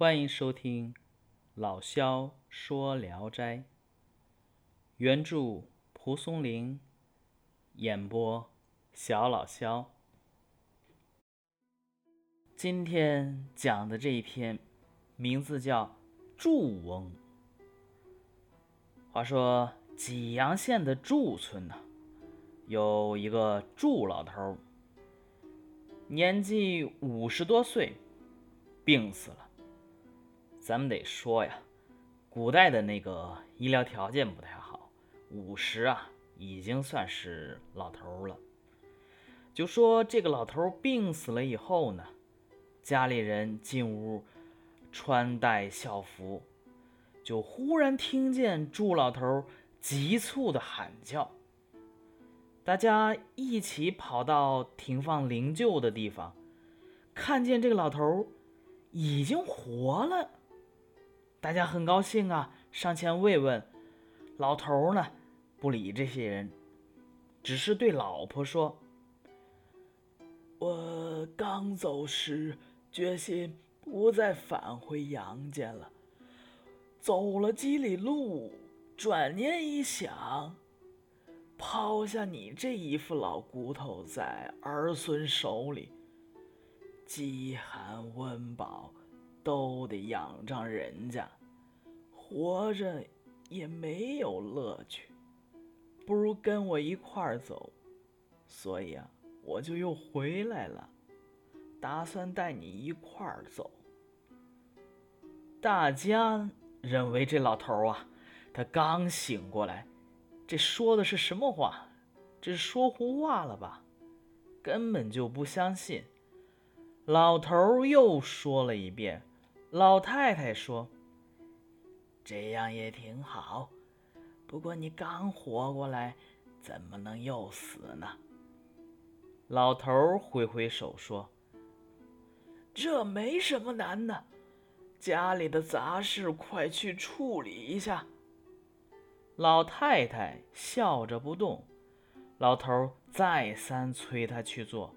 欢迎收听老萧说《聊斋》，原著蒲松龄，演播小老萧。今天讲的这一篇，名字叫《祝翁》。话说济阳县的祝村呢，有一个祝老头，年纪五十多岁，病死了。咱们得说呀，古代的那个医疗条件不太好，五十啊已经算是老头了。就说这个老头病死了以后呢，家里人进屋穿戴孝服，就忽然听见祝老头急促的喊叫。大家一起跑到停放灵柩的地方，看见这个老头已经活了。大家很高兴啊，上前慰问。老头呢，不理这些人，只是对老婆说：“我刚走时决心不再返回阳间了。走了几里路，转念一想，抛下你这一副老骨头在儿孙手里，饥寒温饱。”都得仰仗人家，活着也没有乐趣，不如跟我一块儿走。所以啊，我就又回来了，打算带你一块儿走。大家认为这老头啊，他刚醒过来，这说的是什么话？这是说胡话了吧？根本就不相信。老头又说了一遍。老太太说：“这样也挺好，不过你刚活过来，怎么能又死呢？”老头挥挥手说：“这没什么难的，家里的杂事快去处理一下。”老太太笑着不动，老头再三催他去做，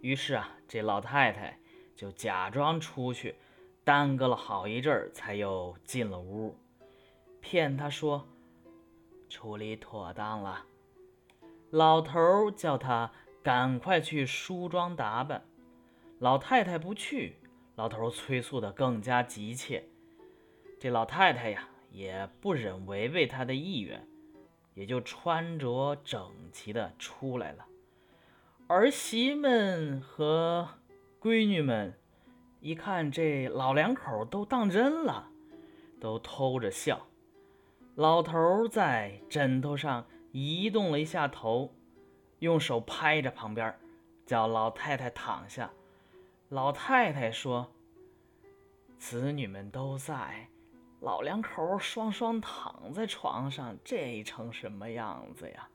于是啊，这老太太就假装出去。耽搁了好一阵儿，才又进了屋，骗他说：“处理妥当了。”老头叫他赶快去梳妆打扮。老太太不去，老头催促的更加急切。这老太太呀，也不忍违背他的意愿，也就穿着整齐的出来了。儿媳们和闺女们。一看这老两口都当真了，都偷着笑。老头在枕头上移动了一下头，用手拍着旁边，叫老太太躺下。老太太说：“子女们都在，老两口双双躺在床上，这成什么样子呀？”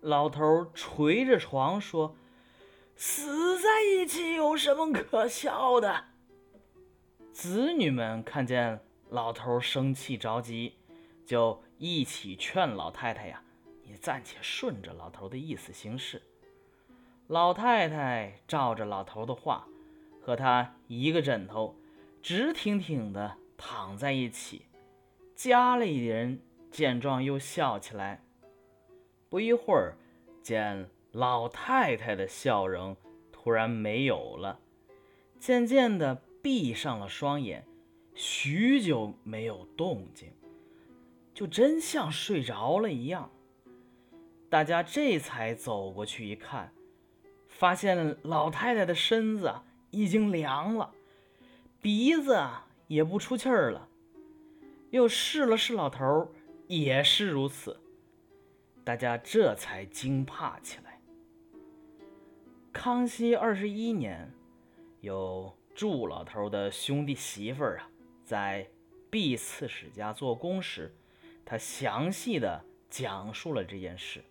老头捶着床说。死在一起有什么可笑的？子女们看见老头生气着急，就一起劝老太太呀：“你暂且顺着老头的意思行事。”老太太照着老头的话，和他一个枕头，直挺挺的躺在一起。家里人见状又笑起来。不一会儿，见。老太太的笑容突然没有了，渐渐的闭上了双眼，许久没有动静，就真像睡着了一样。大家这才走过去一看，发现老太太的身子已经凉了，鼻子也不出气儿了，又试了试老头，也是如此。大家这才惊怕起来。康熙二十一年，有祝老头的兄弟媳妇儿啊，在毕刺史家做工时，他详细的讲述了这件事。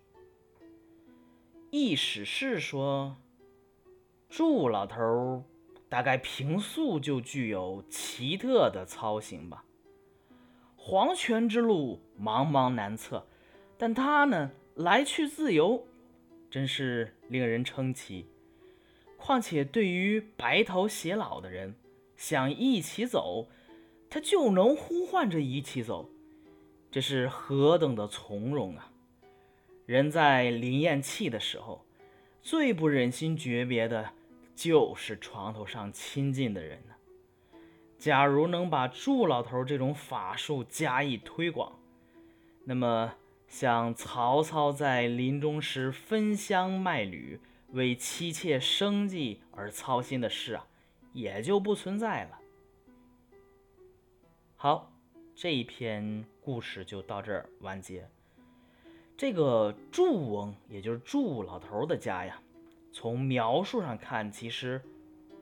一史是说，祝老头大概平素就具有奇特的操行吧。黄泉之路茫茫难测，但他呢来去自由。真是令人称奇。况且对于白头偕老的人，想一起走，他就能呼唤着一起走，这是何等的从容啊！人在临咽气的时候，最不忍心诀别的，就是床头上亲近的人呢。假如能把祝老头这种法术加以推广，那么像曹操在临终时分香卖履、为妻妾生计而操心的事啊，也就不存在了。好，这一篇故事就到这儿完结。这个祝翁，也就是祝老头的家呀，从描述上看，其实。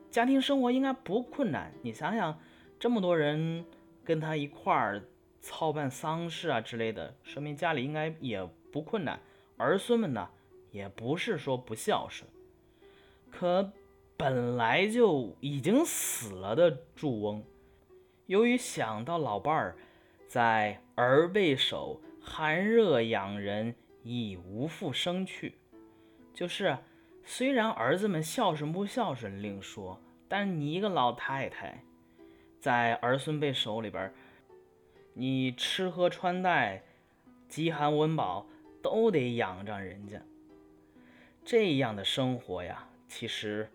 家庭生活应该不困难，你想想，这么多人跟他一块儿操办丧事啊之类的，说明家里应该也不困难。儿孙们呢，也不是说不孝顺。可本来就已经死了的祝翁，由于想到老伴儿在儿背手，寒热养人，已无复生去，就是虽然儿子们孝顺不孝顺另说。但你一个老太太，在儿孙辈手里边，你吃喝穿戴、饥寒温饱都得仰仗人家，这样的生活呀，其实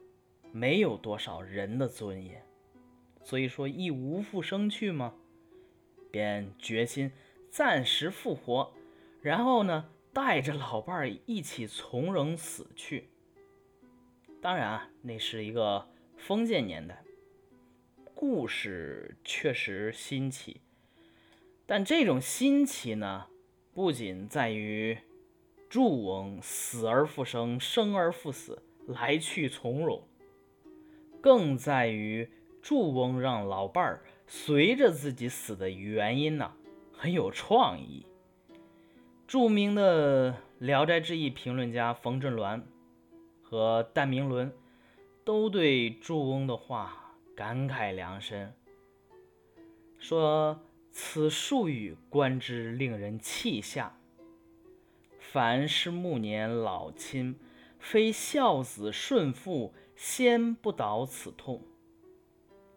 没有多少人的尊严。所以说，亦无复生去吗？便决心暂时复活，然后呢，带着老伴儿一起从容死去。当然啊，那是一个。封建年代，故事确实新奇，但这种新奇呢，不仅在于祝翁死而复生、生而复死、来去从容，更在于祝翁让老伴儿随着自己死的原因呢，很有创意。著名的《聊斋志异》评论家冯振銮和戴明伦。都对祝翁的话感慨良深，说此术语观之令人气下。凡是暮年老亲，非孝子顺父，先不倒此痛。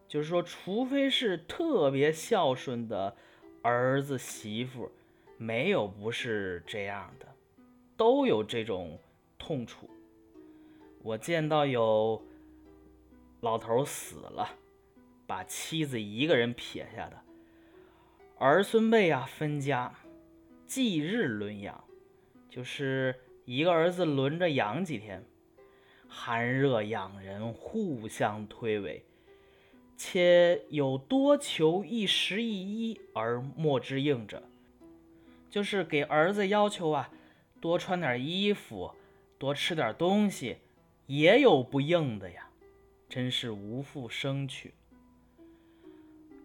就是说，除非是特别孝顺的儿子媳妇，没有不是这样的，都有这种痛楚。我见到有。老头死了，把妻子一个人撇下的，儿孙辈啊分家，忌日轮养，就是一个儿子轮着养几天，寒热养人，互相推诿，且有多求一时一衣而莫之应者，就是给儿子要求啊，多穿点衣服，多吃点东西，也有不应的呀。真是无父生趣。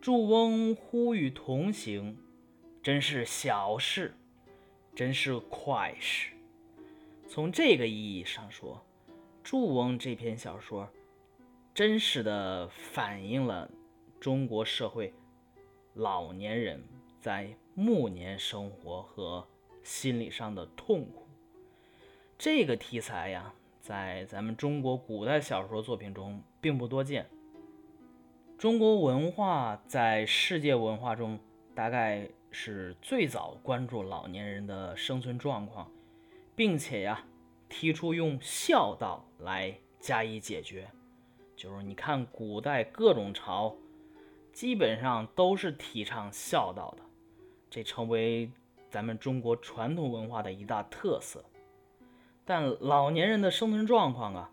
祝翁呼吁同行，真是小事，真是快事。从这个意义上说，祝翁这篇小说，真实的反映了中国社会老年人在暮年生活和心理上的痛苦。这个题材呀。在咱们中国古代小说作品中并不多见。中国文化在世界文化中大概是最早关注老年人的生存状况，并且呀提出用孝道来加以解决。就是你看古代各种朝，基本上都是提倡孝道的，这成为咱们中国传统文化的一大特色。但老年人的生存状况啊，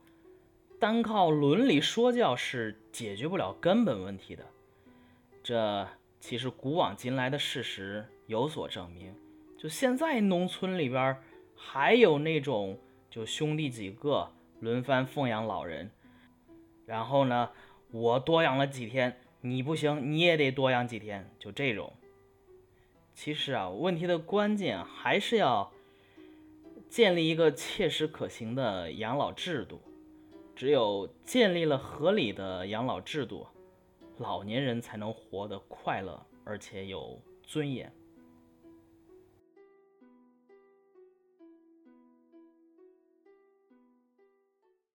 单靠伦理说教是解决不了根本问题的。这其实古往今来的事实有所证明。就现在农村里边还有那种，就兄弟几个轮番奉养老人，然后呢，我多养了几天，你不行，你也得多养几天，就这种。其实啊，问题的关键还是要。建立一个切实可行的养老制度，只有建立了合理的养老制度，老年人才能活得快乐而且有尊严。